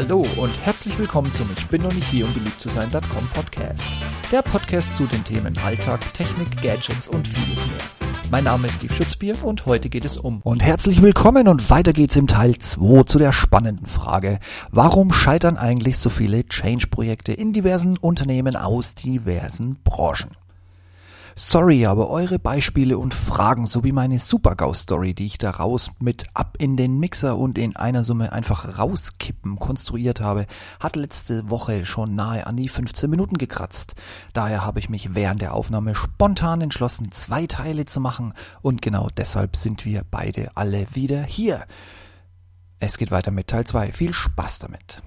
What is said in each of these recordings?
Hallo und herzlich willkommen zum Ich bin noch nicht hier, um beliebt zu sein.com Podcast. Der Podcast zu den Themen Alltag, Technik, Gadgets und vieles mehr. Mein Name ist Steve Schutzbier und heute geht es um. Und herzlich willkommen und weiter geht's im Teil 2 zu der spannenden Frage. Warum scheitern eigentlich so viele Change-Projekte in diversen Unternehmen aus diversen Branchen? Sorry, aber eure Beispiele und Fragen sowie meine Super-GAU-Story, die ich daraus mit ab in den Mixer und in einer Summe einfach rauskippen konstruiert habe, hat letzte Woche schon nahe an die 15 Minuten gekratzt. Daher habe ich mich während der Aufnahme spontan entschlossen, zwei Teile zu machen und genau deshalb sind wir beide alle wieder hier. Es geht weiter mit Teil 2. Viel Spaß damit.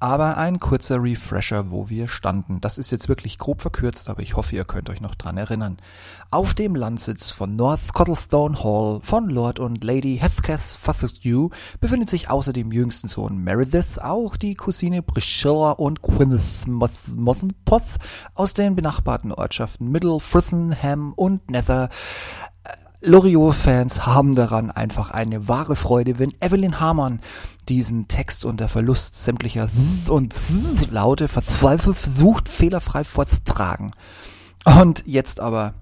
Aber ein kurzer Refresher, wo wir standen. Das ist jetzt wirklich grob verkürzt, aber ich hoffe, ihr könnt euch noch dran erinnern. Auf dem Landsitz von North Cottlestone Hall von Lord und Lady Heathcliff Fortescue befindet sich außer dem jüngsten Sohn Meredith auch die Cousine Priscilla und Gwyneth Mothenpoth aus den benachbarten Ortschaften Middle Frithenham und Nether. Loriot-Fans haben daran einfach eine wahre Freude, wenn Evelyn Hamann diesen Text unter Verlust sämtlicher und Laute verzweifelt versucht, fehlerfrei vorzutragen. Und jetzt aber,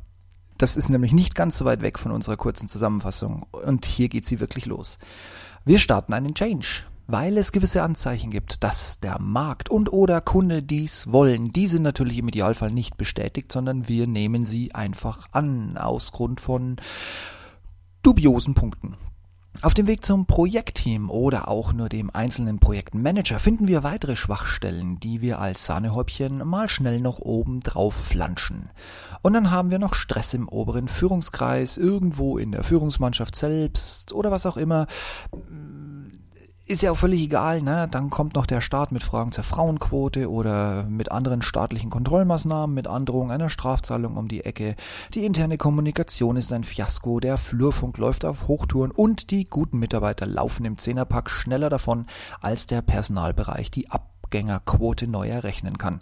das ist nämlich nicht ganz so weit weg von unserer kurzen Zusammenfassung. Und hier geht sie wirklich los. Wir starten einen Change weil es gewisse Anzeichen gibt, dass der Markt und oder Kunde dies wollen. Die sind natürlich im Idealfall nicht bestätigt, sondern wir nehmen sie einfach an aus Grund von dubiosen Punkten. Auf dem Weg zum Projektteam oder auch nur dem einzelnen Projektmanager finden wir weitere Schwachstellen, die wir als Sahnehäubchen mal schnell noch oben drauf flanschen. Und dann haben wir noch Stress im oberen Führungskreis, irgendwo in der Führungsmannschaft selbst oder was auch immer ist ja auch völlig egal, ne? Dann kommt noch der Staat mit Fragen zur Frauenquote oder mit anderen staatlichen Kontrollmaßnahmen, mit Androhung einer Strafzahlung um die Ecke. Die interne Kommunikation ist ein Fiasko, der Flurfunk läuft auf Hochtouren und die guten Mitarbeiter laufen im Zehnerpack schneller davon, als der Personalbereich die Abgängerquote neu errechnen kann.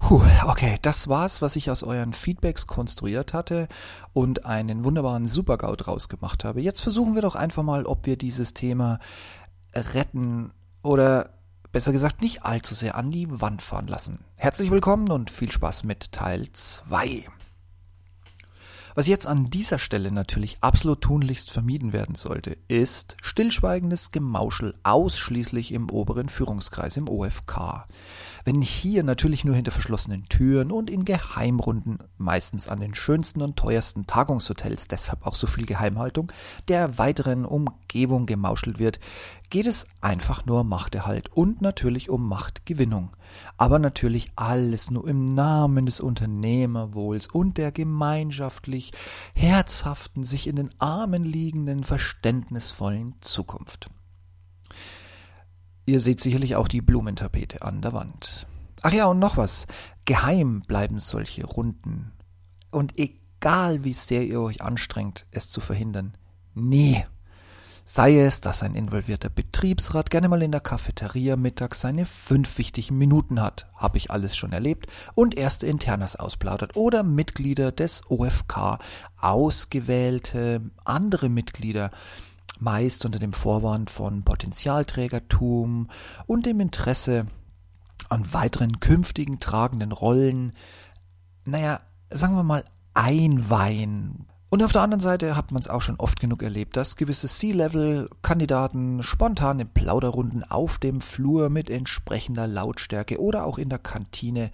Puh, okay, das war's, was ich aus euren Feedbacks konstruiert hatte und einen wunderbaren Supergau draus gemacht habe. Jetzt versuchen wir doch einfach mal, ob wir dieses Thema retten oder besser gesagt nicht allzu sehr an die Wand fahren lassen. Herzlich willkommen und viel Spaß mit Teil 2. Was jetzt an dieser Stelle natürlich absolut tunlichst vermieden werden sollte, ist stillschweigendes Gemauschel ausschließlich im oberen Führungskreis im OFK. Wenn hier natürlich nur hinter verschlossenen Türen und in Geheimrunden, meistens an den schönsten und teuersten Tagungshotels, deshalb auch so viel Geheimhaltung, der weiteren Umgebung gemauschelt wird, geht es einfach nur um Machterhalt und natürlich um Machtgewinnung. Aber natürlich alles nur im Namen des Unternehmerwohls und der gemeinschaftlich herzhaften, sich in den Armen liegenden, verständnisvollen Zukunft. Ihr seht sicherlich auch die Blumentapete an der Wand. Ach ja, und noch was. Geheim bleiben solche Runden. Und egal wie sehr ihr euch anstrengt, es zu verhindern, nie. Sei es, dass ein involvierter Betriebsrat gerne mal in der Cafeteria mittags seine fünf wichtigen Minuten hat, habe ich alles schon erlebt, und erste Internas ausplaudert, oder Mitglieder des OFK, ausgewählte andere Mitglieder, meist unter dem Vorwand von Potenzialträgertum und dem Interesse an weiteren künftigen tragenden Rollen, naja, sagen wir mal, einweihen. Und auf der anderen Seite hat man es auch schon oft genug erlebt, dass gewisse C-Level-Kandidaten spontan in Plauderrunden auf dem Flur mit entsprechender Lautstärke oder auch in der Kantine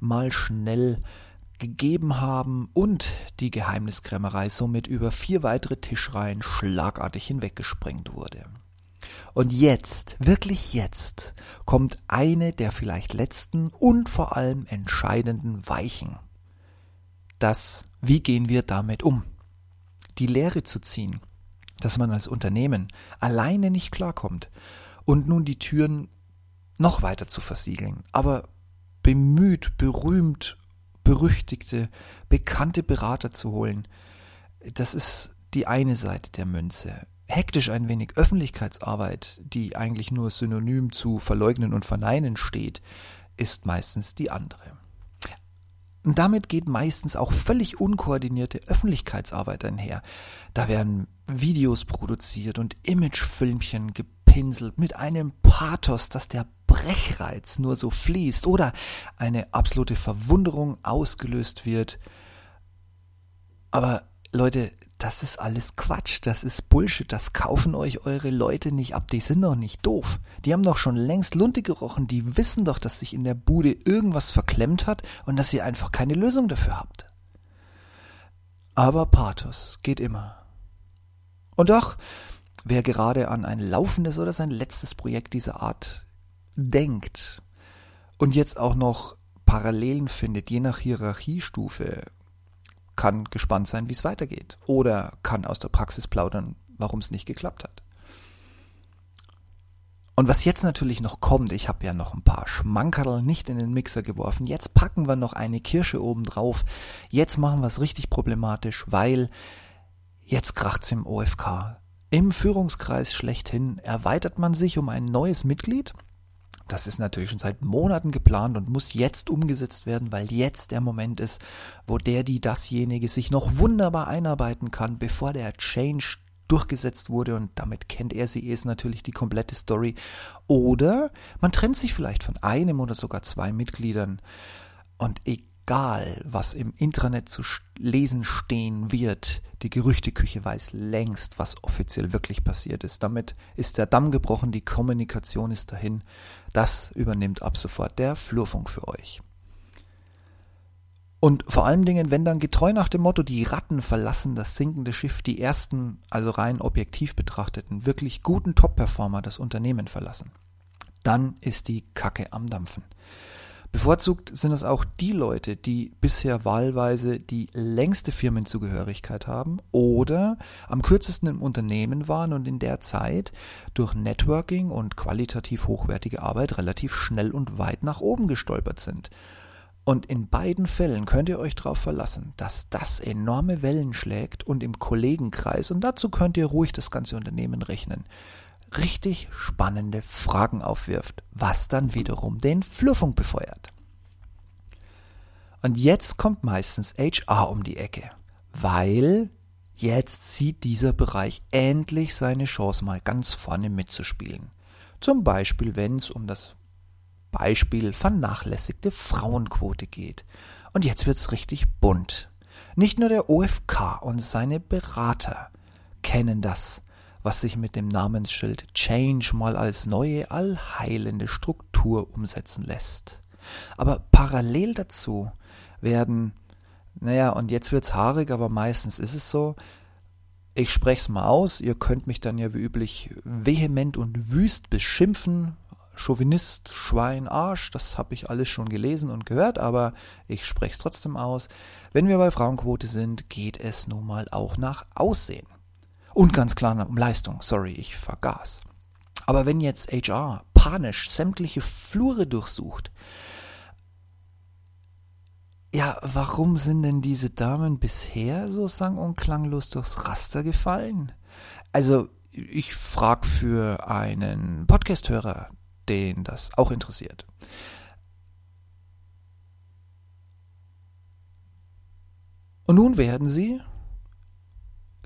mal schnell gegeben haben und die Geheimniskrämerei somit über vier weitere Tischreihen schlagartig hinweggesprengt wurde. Und jetzt, wirklich jetzt, kommt eine der vielleicht letzten und vor allem entscheidenden Weichen. Das, wie gehen wir damit um? Die Lehre zu ziehen, dass man als Unternehmen alleine nicht klarkommt und nun die Türen noch weiter zu versiegeln, aber bemüht, berühmt berüchtigte, bekannte Berater zu holen. Das ist die eine Seite der Münze. Hektisch ein wenig Öffentlichkeitsarbeit, die eigentlich nur synonym zu verleugnen und verneinen steht, ist meistens die andere. Und damit geht meistens auch völlig unkoordinierte Öffentlichkeitsarbeit einher. Da werden Videos produziert und Imagefilmchen geplant angepinselt mit einem Pathos, dass der Brechreiz nur so fließt oder eine absolute Verwunderung ausgelöst wird. Aber Leute, das ist alles Quatsch, das ist Bullshit, das kaufen euch eure Leute nicht ab, die sind doch nicht doof. Die haben doch schon längst Lunte gerochen, die wissen doch, dass sich in der Bude irgendwas verklemmt hat und dass ihr einfach keine Lösung dafür habt. Aber Pathos geht immer. Und doch, wer gerade an ein laufendes oder sein letztes Projekt dieser Art denkt und jetzt auch noch Parallelen findet, je nach Hierarchiestufe, kann gespannt sein, wie es weitergeht. Oder kann aus der Praxis plaudern, warum es nicht geklappt hat. Und was jetzt natürlich noch kommt, ich habe ja noch ein paar Schmankerl nicht in den Mixer geworfen. Jetzt packen wir noch eine Kirsche oben drauf. Jetzt machen wir es richtig problematisch, weil jetzt kracht's im OFK. Im Führungskreis schlechthin erweitert man sich um ein neues Mitglied. Das ist natürlich schon seit Monaten geplant und muss jetzt umgesetzt werden, weil jetzt der Moment ist, wo der, die dasjenige sich noch wunderbar einarbeiten kann, bevor der Change durchgesetzt wurde. Und damit kennt er sie es natürlich die komplette Story. Oder man trennt sich vielleicht von einem oder sogar zwei Mitgliedern. Und egal egal, was im Intranet zu lesen stehen wird, die Gerüchteküche weiß längst, was offiziell wirklich passiert ist. Damit ist der Damm gebrochen, die Kommunikation ist dahin. Das übernimmt ab sofort der Flurfunk für euch. Und vor allen Dingen, wenn dann getreu nach dem Motto, die Ratten verlassen das sinkende Schiff, die ersten, also rein objektiv betrachteten, wirklich guten Top-Performer das Unternehmen verlassen, dann ist die Kacke am Dampfen. Bevorzugt sind es auch die Leute, die bisher wahlweise die längste Firmenzugehörigkeit haben oder am kürzesten im Unternehmen waren und in der Zeit durch Networking und qualitativ hochwertige Arbeit relativ schnell und weit nach oben gestolpert sind. Und in beiden Fällen könnt ihr euch darauf verlassen, dass das enorme Wellen schlägt und im Kollegenkreis, und dazu könnt ihr ruhig das ganze Unternehmen rechnen, richtig spannende Fragen aufwirft, was dann wiederum den Flurfunk befeuert. Und jetzt kommt meistens HR um die Ecke, weil jetzt sieht dieser Bereich endlich seine Chance mal ganz vorne mitzuspielen. Zum Beispiel, wenn es um das Beispiel vernachlässigte Frauenquote geht. Und jetzt wird's richtig bunt. Nicht nur der OFK und seine Berater kennen das was sich mit dem Namensschild Change mal als neue allheilende Struktur umsetzen lässt. Aber parallel dazu werden, naja, und jetzt wird's haarig, aber meistens ist es so, ich sprech's mal aus, ihr könnt mich dann ja wie üblich vehement und wüst beschimpfen, Chauvinist, Schwein, Arsch, das habe ich alles schon gelesen und gehört, aber ich spreche es trotzdem aus. Wenn wir bei Frauenquote sind, geht es nun mal auch nach Aussehen. Und ganz klar um Leistung. Sorry, ich vergaß. Aber wenn jetzt HR panisch sämtliche Flure durchsucht, ja, warum sind denn diese Damen bisher so sang- und klanglos durchs Raster gefallen? Also, ich frage für einen Podcast-Hörer, den das auch interessiert. Und nun werden sie,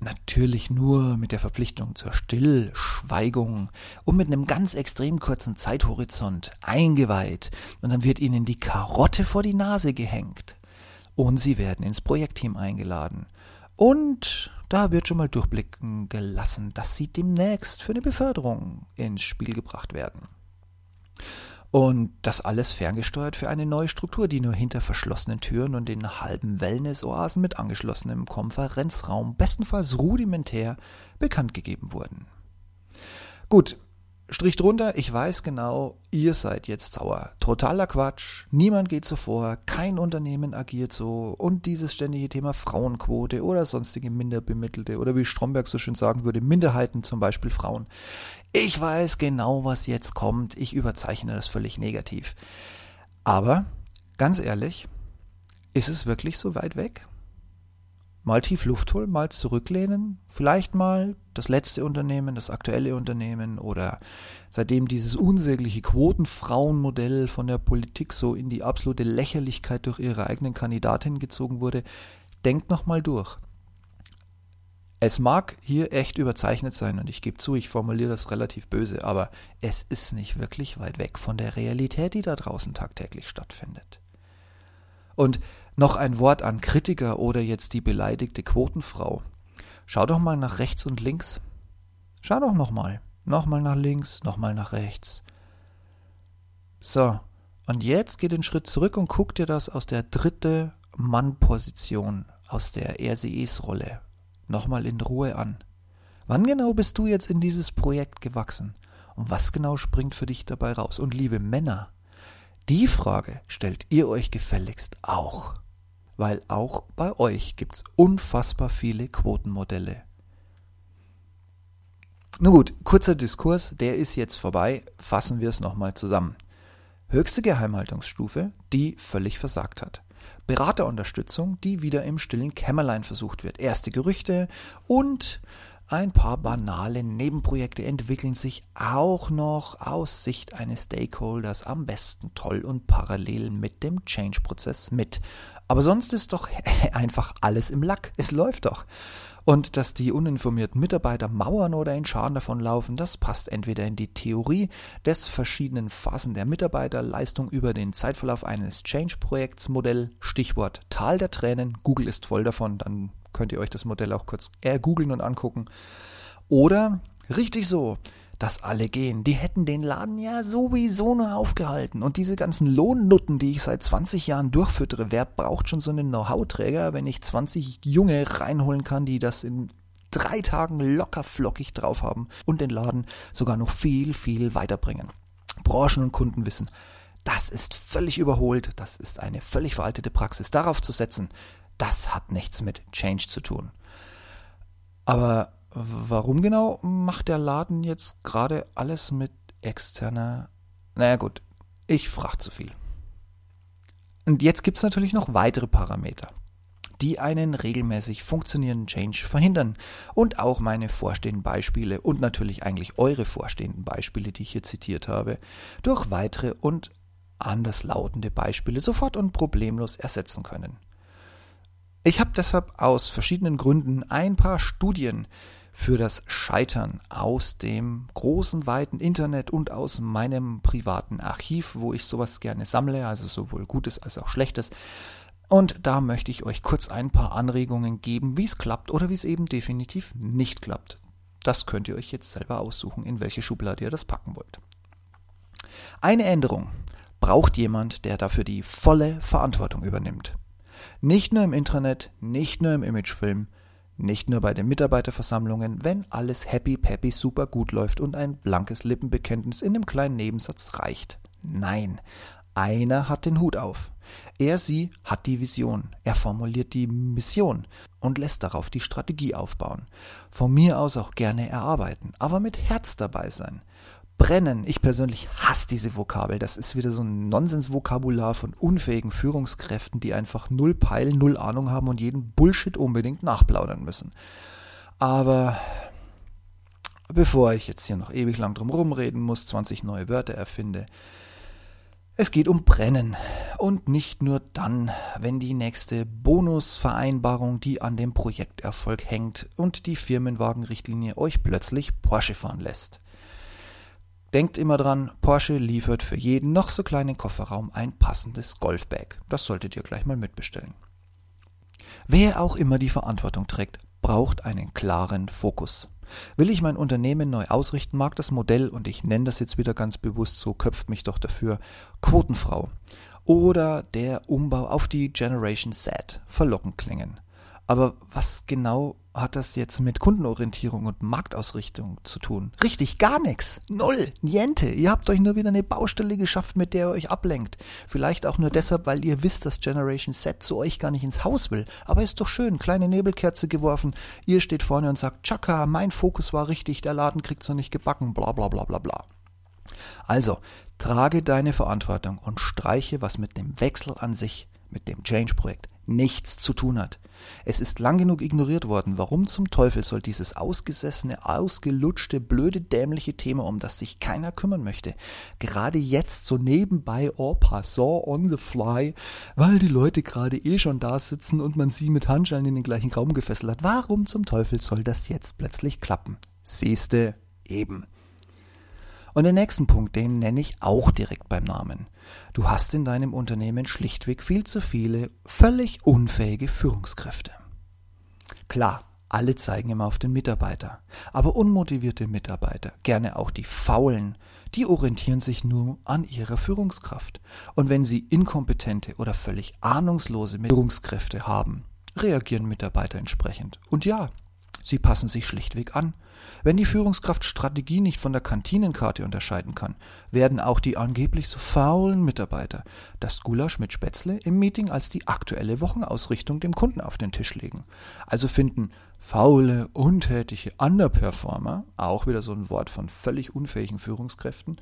Natürlich nur mit der Verpflichtung zur Stillschweigung und mit einem ganz extrem kurzen Zeithorizont eingeweiht und dann wird ihnen die Karotte vor die Nase gehängt und sie werden ins Projektteam eingeladen. Und da wird schon mal durchblicken gelassen, dass sie demnächst für eine Beförderung ins Spiel gebracht werden. Und das alles ferngesteuert für eine neue Struktur, die nur hinter verschlossenen Türen und in halben Wellness-Oasen mit angeschlossenem Konferenzraum bestenfalls rudimentär bekannt gegeben wurden. Gut, Strich drunter, ich weiß genau, ihr seid jetzt sauer. Totaler Quatsch, niemand geht so vor, kein Unternehmen agiert so und dieses ständige Thema Frauenquote oder sonstige Minderbemittelte oder wie Stromberg so schön sagen würde, Minderheiten, zum Beispiel Frauen. Ich weiß genau, was jetzt kommt, ich überzeichne das völlig negativ. Aber, ganz ehrlich, ist es wirklich so weit weg? Mal tief Luft holen, mal zurücklehnen, vielleicht mal das letzte Unternehmen, das aktuelle Unternehmen oder seitdem dieses unsägliche Quotenfrauenmodell von der Politik so in die absolute Lächerlichkeit durch ihre eigenen Kandidatin gezogen wurde, denkt nochmal durch. Es mag hier echt überzeichnet sein und ich gebe zu, ich formuliere das relativ böse, aber es ist nicht wirklich weit weg von der Realität, die da draußen tagtäglich stattfindet. Und noch ein Wort an Kritiker oder jetzt die beleidigte Quotenfrau. Schau doch mal nach rechts und links. Schau doch nochmal. Nochmal nach links, nochmal nach rechts. So, und jetzt geh den Schritt zurück und guck dir das aus der dritte Mann-Position, aus der RCEs-Rolle nochmal in Ruhe an. Wann genau bist du jetzt in dieses Projekt gewachsen? Und was genau springt für dich dabei raus? Und liebe Männer, die Frage stellt ihr euch gefälligst auch. Weil auch bei euch gibt's unfassbar viele Quotenmodelle. Nun gut, kurzer Diskurs, der ist jetzt vorbei. Fassen wir es nochmal zusammen. Höchste Geheimhaltungsstufe, die völlig versagt hat. Beraterunterstützung, die wieder im stillen Kämmerlein versucht wird. Erste Gerüchte und ein paar banale Nebenprojekte entwickeln sich auch noch aus Sicht eines Stakeholders am besten toll und parallel mit dem Change-Prozess mit. Aber sonst ist doch einfach alles im Lack. Es läuft doch. Und dass die uninformierten Mitarbeiter mauern oder in Scharen davonlaufen, das passt entweder in die Theorie des verschiedenen Phasen der Mitarbeiterleistung über den Zeitverlauf eines Change-Projekts Modell, Stichwort Tal der Tränen, Google ist voll davon, dann könnt ihr euch das Modell auch kurz äh, googeln und angucken. Oder richtig so, dass alle gehen. Die hätten den Laden ja sowieso nur aufgehalten. Und diese ganzen Lohnnutten, die ich seit 20 Jahren durchfüttere, wer braucht schon so einen Know-how-Träger, wenn ich 20 Junge reinholen kann, die das in drei Tagen locker flockig drauf haben und den Laden sogar noch viel, viel weiterbringen. Branchen und Kunden wissen, das ist völlig überholt, das ist eine völlig veraltete Praxis. Darauf zu setzen, das hat nichts mit Change zu tun. Aber Warum genau macht der Laden jetzt gerade alles mit externer? Naja gut, ich frage zu viel. Und jetzt gibt es natürlich noch weitere Parameter, die einen regelmäßig funktionierenden Change verhindern. Und auch meine vorstehenden Beispiele und natürlich eigentlich eure vorstehenden Beispiele, die ich hier zitiert habe, durch weitere und anderslautende Beispiele sofort und problemlos ersetzen können. Ich habe deshalb aus verschiedenen Gründen ein paar Studien für das Scheitern aus dem großen, weiten Internet und aus meinem privaten Archiv, wo ich sowas gerne sammle, also sowohl Gutes als auch Schlechtes. Und da möchte ich euch kurz ein paar Anregungen geben, wie es klappt oder wie es eben definitiv nicht klappt. Das könnt ihr euch jetzt selber aussuchen, in welche Schublade ihr das packen wollt. Eine Änderung braucht jemand, der dafür die volle Verantwortung übernimmt. Nicht nur im Internet, nicht nur im Imagefilm, nicht nur bei den Mitarbeiterversammlungen, wenn alles happy peppy super gut läuft und ein blankes Lippenbekenntnis in einem kleinen Nebensatz reicht. Nein, einer hat den Hut auf. Er, sie hat die Vision. Er formuliert die Mission und lässt darauf die Strategie aufbauen. Von mir aus auch gerne erarbeiten, aber mit Herz dabei sein brennen. Ich persönlich hasse diese Vokabel. Das ist wieder so ein Nonsensvokabular von unfähigen Führungskräften, die einfach null Peil, null Ahnung haben und jeden Bullshit unbedingt nachplaudern müssen. Aber bevor ich jetzt hier noch ewig lang drum rumreden muss, 20 neue Wörter erfinde, es geht um Brennen. Und nicht nur dann, wenn die nächste Bonusvereinbarung, die an dem Projekterfolg hängt und die Firmenwagenrichtlinie euch plötzlich Porsche fahren lässt. Denkt immer dran, Porsche liefert für jeden noch so kleinen Kofferraum ein passendes Golfbag. Das solltet ihr gleich mal mitbestellen. Wer auch immer die Verantwortung trägt, braucht einen klaren Fokus. Will ich mein Unternehmen neu ausrichten, mag das Modell, und ich nenne das jetzt wieder ganz bewusst so, köpft mich doch dafür, Quotenfrau oder der Umbau auf die Generation Z verlockend klingen. Aber was genau hat das jetzt mit Kundenorientierung und Marktausrichtung zu tun? Richtig, gar nichts. Null. Niente. Ihr habt euch nur wieder eine Baustelle geschafft, mit der ihr euch ablenkt. Vielleicht auch nur deshalb, weil ihr wisst, dass Generation Z zu euch gar nicht ins Haus will. Aber ist doch schön. Kleine Nebelkerze geworfen. Ihr steht vorne und sagt, Chaka, mein Fokus war richtig, der Laden kriegt's noch nicht gebacken, bla bla bla bla bla. Also, trage deine Verantwortung und streiche, was mit dem Wechsel an sich, mit dem Change-Projekt nichts zu tun hat. Es ist lang genug ignoriert worden. Warum zum Teufel soll dieses ausgesessene, ausgelutschte, blöde, dämliche Thema, um das sich keiner kümmern möchte, gerade jetzt so nebenbei en passant on the fly, weil die Leute gerade eh schon da sitzen und man sie mit Handschellen in den gleichen Raum gefesselt hat. Warum zum Teufel soll das jetzt plötzlich klappen? Siehste eben. Und den nächsten Punkt, den nenne ich auch direkt beim Namen. Du hast in deinem Unternehmen schlichtweg viel zu viele völlig unfähige Führungskräfte. Klar, alle zeigen immer auf den Mitarbeiter, aber unmotivierte Mitarbeiter, gerne auch die faulen, die orientieren sich nur an ihrer Führungskraft. Und wenn sie inkompetente oder völlig ahnungslose Führungskräfte haben, reagieren Mitarbeiter entsprechend. Und ja, sie passen sich schlichtweg an. Wenn die Führungskraft Strategie nicht von der Kantinenkarte unterscheiden kann, werden auch die angeblich so faulen Mitarbeiter das Gulasch mit Spätzle im Meeting als die aktuelle Wochenausrichtung dem Kunden auf den Tisch legen. Also finden faule, untätige Underperformer, auch wieder so ein Wort von völlig unfähigen Führungskräften,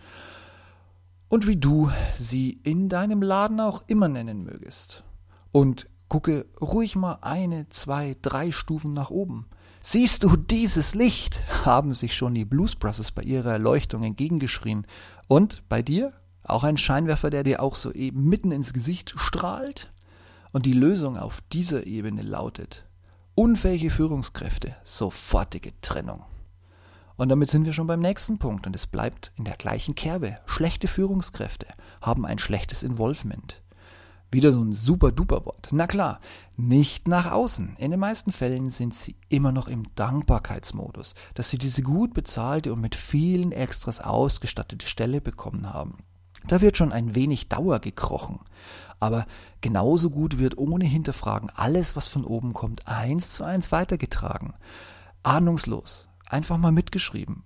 und wie du sie in deinem Laden auch immer nennen mögest. Und gucke ruhig mal eine, zwei, drei Stufen nach oben. Siehst du dieses Licht? haben sich schon die Blues Brothers bei ihrer Erleuchtung entgegengeschrien. Und bei dir? Auch ein Scheinwerfer, der dir auch so eben mitten ins Gesicht strahlt? Und die Lösung auf dieser Ebene lautet unfähige Führungskräfte, sofortige Trennung. Und damit sind wir schon beim nächsten Punkt und es bleibt in der gleichen Kerbe. Schlechte Führungskräfte haben ein schlechtes Involvement. Wieder so ein super duper Wort. Na klar, nicht nach außen. In den meisten Fällen sind sie immer noch im Dankbarkeitsmodus, dass sie diese gut bezahlte und mit vielen Extras ausgestattete Stelle bekommen haben. Da wird schon ein wenig Dauer gekrochen. Aber genauso gut wird ohne Hinterfragen alles, was von oben kommt, eins zu eins weitergetragen. Ahnungslos. Einfach mal mitgeschrieben.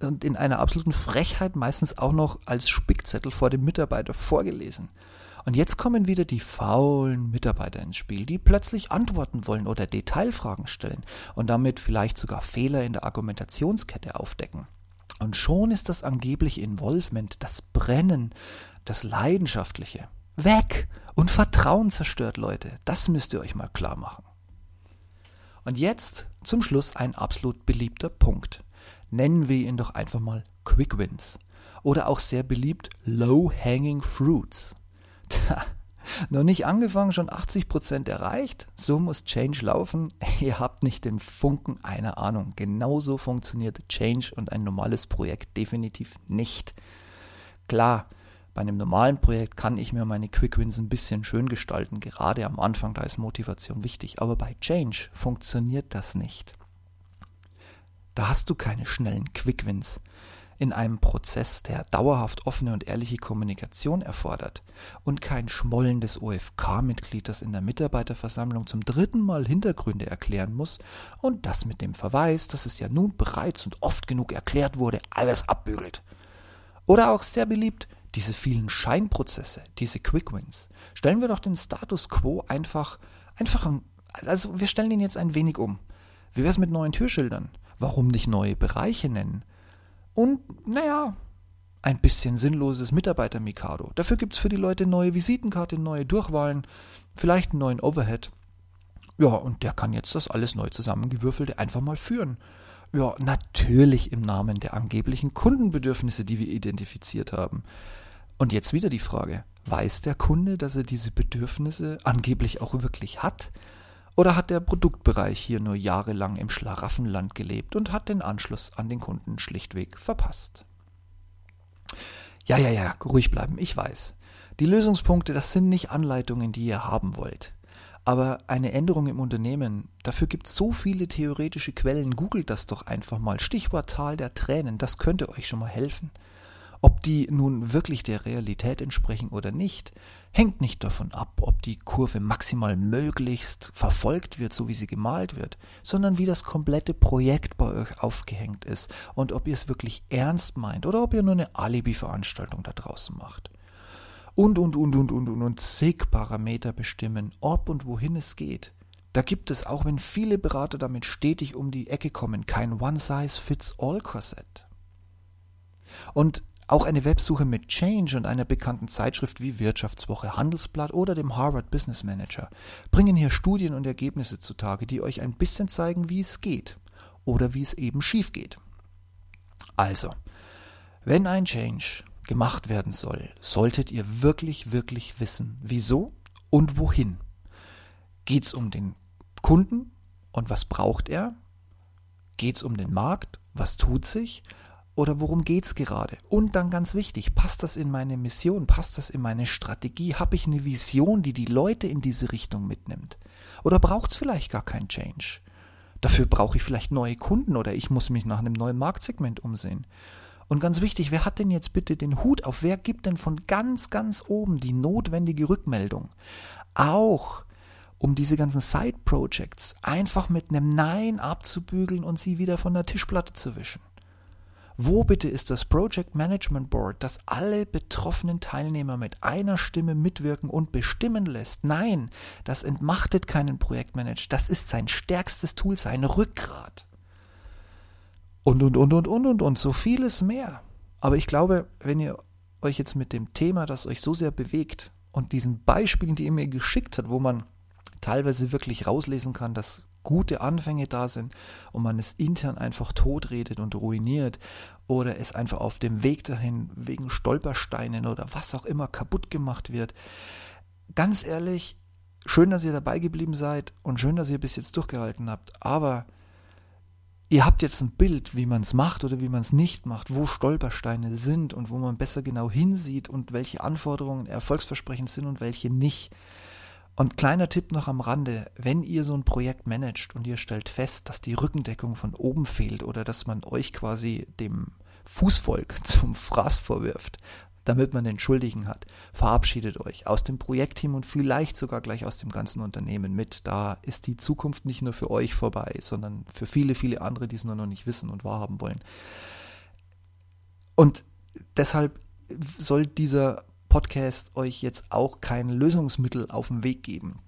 Und in einer absoluten Frechheit meistens auch noch als Spickzettel vor dem Mitarbeiter vorgelesen. Und jetzt kommen wieder die faulen Mitarbeiter ins Spiel, die plötzlich antworten wollen oder Detailfragen stellen und damit vielleicht sogar Fehler in der Argumentationskette aufdecken. Und schon ist das angebliche Involvement, das Brennen, das Leidenschaftliche weg und Vertrauen zerstört, Leute. Das müsst ihr euch mal klar machen. Und jetzt zum Schluss ein absolut beliebter Punkt. Nennen wir ihn doch einfach mal Quick Wins oder auch sehr beliebt Low Hanging Fruits. Noch nicht angefangen, schon 80% erreicht? So muss Change laufen. Ihr habt nicht den Funken einer Ahnung. Genauso funktioniert Change und ein normales Projekt definitiv nicht. Klar, bei einem normalen Projekt kann ich mir meine Quick Wins ein bisschen schön gestalten. Gerade am Anfang, da ist Motivation wichtig. Aber bei Change funktioniert das nicht. Da hast du keine schnellen Quick Wins in einem Prozess, der dauerhaft offene und ehrliche Kommunikation erfordert und kein schmollendes OFK-Mitglied, das in der Mitarbeiterversammlung zum dritten Mal Hintergründe erklären muss und das mit dem Verweis, dass es ja nun bereits und oft genug erklärt wurde, alles abbügelt. Oder auch sehr beliebt, diese vielen Scheinprozesse, diese Quick Wins. Stellen wir doch den Status quo einfach, einfach, also wir stellen ihn jetzt ein wenig um. Wie wäre es mit neuen Türschildern? Warum nicht neue Bereiche nennen? Und, naja, ein bisschen sinnloses Mitarbeiter-Mikado. Dafür gibt es für die Leute neue Visitenkarte, neue Durchwahlen, vielleicht einen neuen Overhead. Ja, und der kann jetzt das alles neu zusammengewürfelte einfach mal führen. Ja, natürlich im Namen der angeblichen Kundenbedürfnisse, die wir identifiziert haben. Und jetzt wieder die Frage, weiß der Kunde, dass er diese Bedürfnisse angeblich auch wirklich hat? Oder hat der Produktbereich hier nur jahrelang im Schlaraffenland gelebt und hat den Anschluss an den Kunden schlichtweg verpasst? Ja, ja, ja, ruhig bleiben, ich weiß. Die Lösungspunkte, das sind nicht Anleitungen, die ihr haben wollt. Aber eine Änderung im Unternehmen, dafür gibt es so viele theoretische Quellen, googelt das doch einfach mal. Stichwort Tal der Tränen, das könnte euch schon mal helfen. Ob die nun wirklich der Realität entsprechen oder nicht, hängt nicht davon ab, ob die Kurve maximal möglichst verfolgt wird, so wie sie gemalt wird, sondern wie das komplette Projekt bei euch aufgehängt ist und ob ihr es wirklich ernst meint oder ob ihr nur eine Alibi-Veranstaltung da draußen macht. Und, und, und, und, und, und, und zig Parameter bestimmen, ob und wohin es geht. Da gibt es, auch wenn viele Berater damit stetig um die Ecke kommen, kein One-Size-Fits-All-Korsett. Und Auch eine Websuche mit Change und einer bekannten Zeitschrift wie Wirtschaftswoche, Handelsblatt oder dem Harvard Business Manager bringen hier Studien und Ergebnisse zutage, die euch ein bisschen zeigen, wie es geht oder wie es eben schief geht. Also, wenn ein Change gemacht werden soll, solltet ihr wirklich, wirklich wissen, wieso und wohin. Geht es um den Kunden und was braucht er? Geht es um den Markt? Was tut sich? Oder worum geht es gerade? Und dann ganz wichtig, passt das in meine Mission? Passt das in meine Strategie? Habe ich eine Vision, die die Leute in diese Richtung mitnimmt? Oder braucht es vielleicht gar keinen Change? Dafür brauche ich vielleicht neue Kunden oder ich muss mich nach einem neuen Marktsegment umsehen. Und ganz wichtig, wer hat denn jetzt bitte den Hut auf? Wer gibt denn von ganz, ganz oben die notwendige Rückmeldung? Auch um diese ganzen Side-Projects einfach mit einem Nein abzubügeln und sie wieder von der Tischplatte zu wischen. Wo bitte ist das Project Management Board, das alle betroffenen Teilnehmer mit einer Stimme mitwirken und bestimmen lässt? Nein, das entmachtet keinen Projektmanager. Das ist sein stärkstes Tool, sein Rückgrat. Und, und, und, und, und, und, und, so vieles mehr. Aber ich glaube, wenn ihr euch jetzt mit dem Thema, das euch so sehr bewegt und diesen Beispielen, die ihr mir geschickt habt, wo man teilweise wirklich rauslesen kann, dass gute Anfänge da sind und man es intern einfach totredet und ruiniert oder es einfach auf dem Weg dahin wegen Stolpersteinen oder was auch immer kaputt gemacht wird. Ganz ehrlich, schön, dass ihr dabei geblieben seid und schön, dass ihr bis jetzt durchgehalten habt, aber ihr habt jetzt ein Bild, wie man es macht oder wie man es nicht macht, wo Stolpersteine sind und wo man besser genau hinsieht und welche Anforderungen erfolgsversprechend sind und welche nicht. Und kleiner Tipp noch am Rande, wenn ihr so ein Projekt managt und ihr stellt fest, dass die Rückendeckung von oben fehlt oder dass man euch quasi dem Fußvolk zum Fraß vorwirft, damit man den Schuldigen hat, verabschiedet euch aus dem Projektteam und vielleicht sogar gleich aus dem ganzen Unternehmen mit. Da ist die Zukunft nicht nur für euch vorbei, sondern für viele, viele andere, die es nur noch nicht wissen und wahrhaben wollen. Und deshalb soll dieser Podcast euch jetzt auch kein Lösungsmittel auf den Weg geben.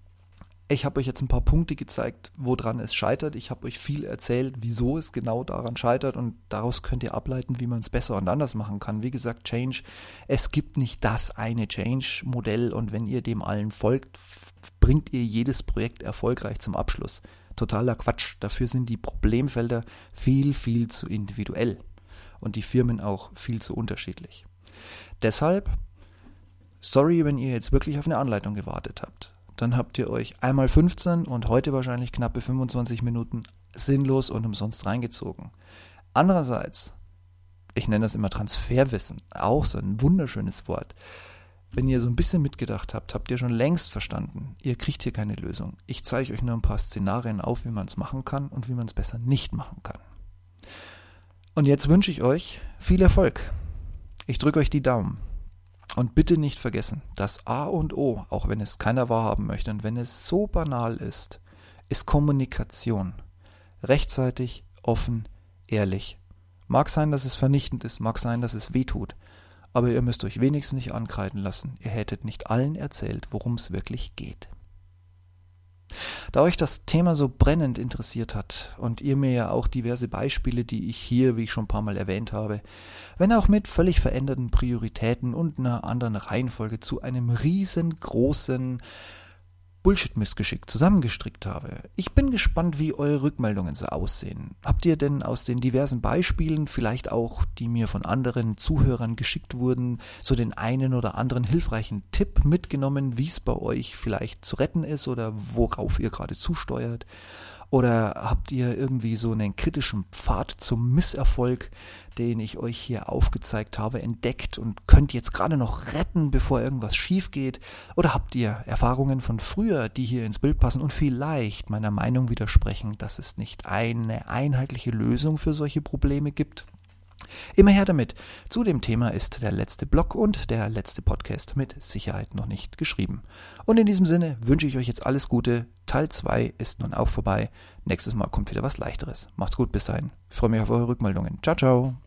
Ich habe euch jetzt ein paar Punkte gezeigt, woran es scheitert. Ich habe euch viel erzählt, wieso es genau daran scheitert und daraus könnt ihr ableiten, wie man es besser und anders machen kann. Wie gesagt, Change, es gibt nicht das eine Change-Modell und wenn ihr dem allen folgt, bringt ihr jedes Projekt erfolgreich zum Abschluss. Totaler Quatsch. Dafür sind die Problemfelder viel, viel zu individuell und die Firmen auch viel zu unterschiedlich. Deshalb Sorry, wenn ihr jetzt wirklich auf eine Anleitung gewartet habt. Dann habt ihr euch einmal 15 und heute wahrscheinlich knappe 25 Minuten sinnlos und umsonst reingezogen. Andererseits, ich nenne das immer Transferwissen, auch so ein wunderschönes Wort. Wenn ihr so ein bisschen mitgedacht habt, habt ihr schon längst verstanden, ihr kriegt hier keine Lösung. Ich zeige euch nur ein paar Szenarien auf, wie man es machen kann und wie man es besser nicht machen kann. Und jetzt wünsche ich euch viel Erfolg. Ich drücke euch die Daumen. Und bitte nicht vergessen, das A und O, auch wenn es keiner wahrhaben möchte und wenn es so banal ist, ist Kommunikation. Rechtzeitig, offen, ehrlich. Mag sein, dass es vernichtend ist, mag sein, dass es weh tut, aber ihr müsst euch wenigstens nicht ankreiden lassen, ihr hättet nicht allen erzählt, worum es wirklich geht. Da euch das Thema so brennend interessiert hat und ihr mir ja auch diverse Beispiele, die ich hier, wie ich schon ein paar Mal erwähnt habe, wenn auch mit völlig veränderten Prioritäten und einer anderen Reihenfolge zu einem riesengroßen Bullshit-Missgeschick zusammengestrickt habe. Ich bin gespannt, wie eure Rückmeldungen so aussehen. Habt ihr denn aus den diversen Beispielen, vielleicht auch die mir von anderen Zuhörern geschickt wurden, so den einen oder anderen hilfreichen Tipp mitgenommen, wie es bei euch vielleicht zu retten ist oder worauf ihr gerade zusteuert? Oder habt ihr irgendwie so einen kritischen Pfad zum Misserfolg, den ich euch hier aufgezeigt habe, entdeckt und könnt jetzt gerade noch retten, bevor irgendwas schief geht? Oder habt ihr Erfahrungen von früher, die hier ins Bild passen und vielleicht meiner Meinung widersprechen, dass es nicht eine einheitliche Lösung für solche Probleme gibt? Immer her damit. Zu dem Thema ist der letzte Blog und der letzte Podcast mit Sicherheit noch nicht geschrieben. Und in diesem Sinne wünsche ich euch jetzt alles Gute. Teil 2 ist nun auch vorbei. Nächstes Mal kommt wieder was leichteres. Macht's gut bis dahin. Ich freue mich auf eure Rückmeldungen. Ciao, ciao.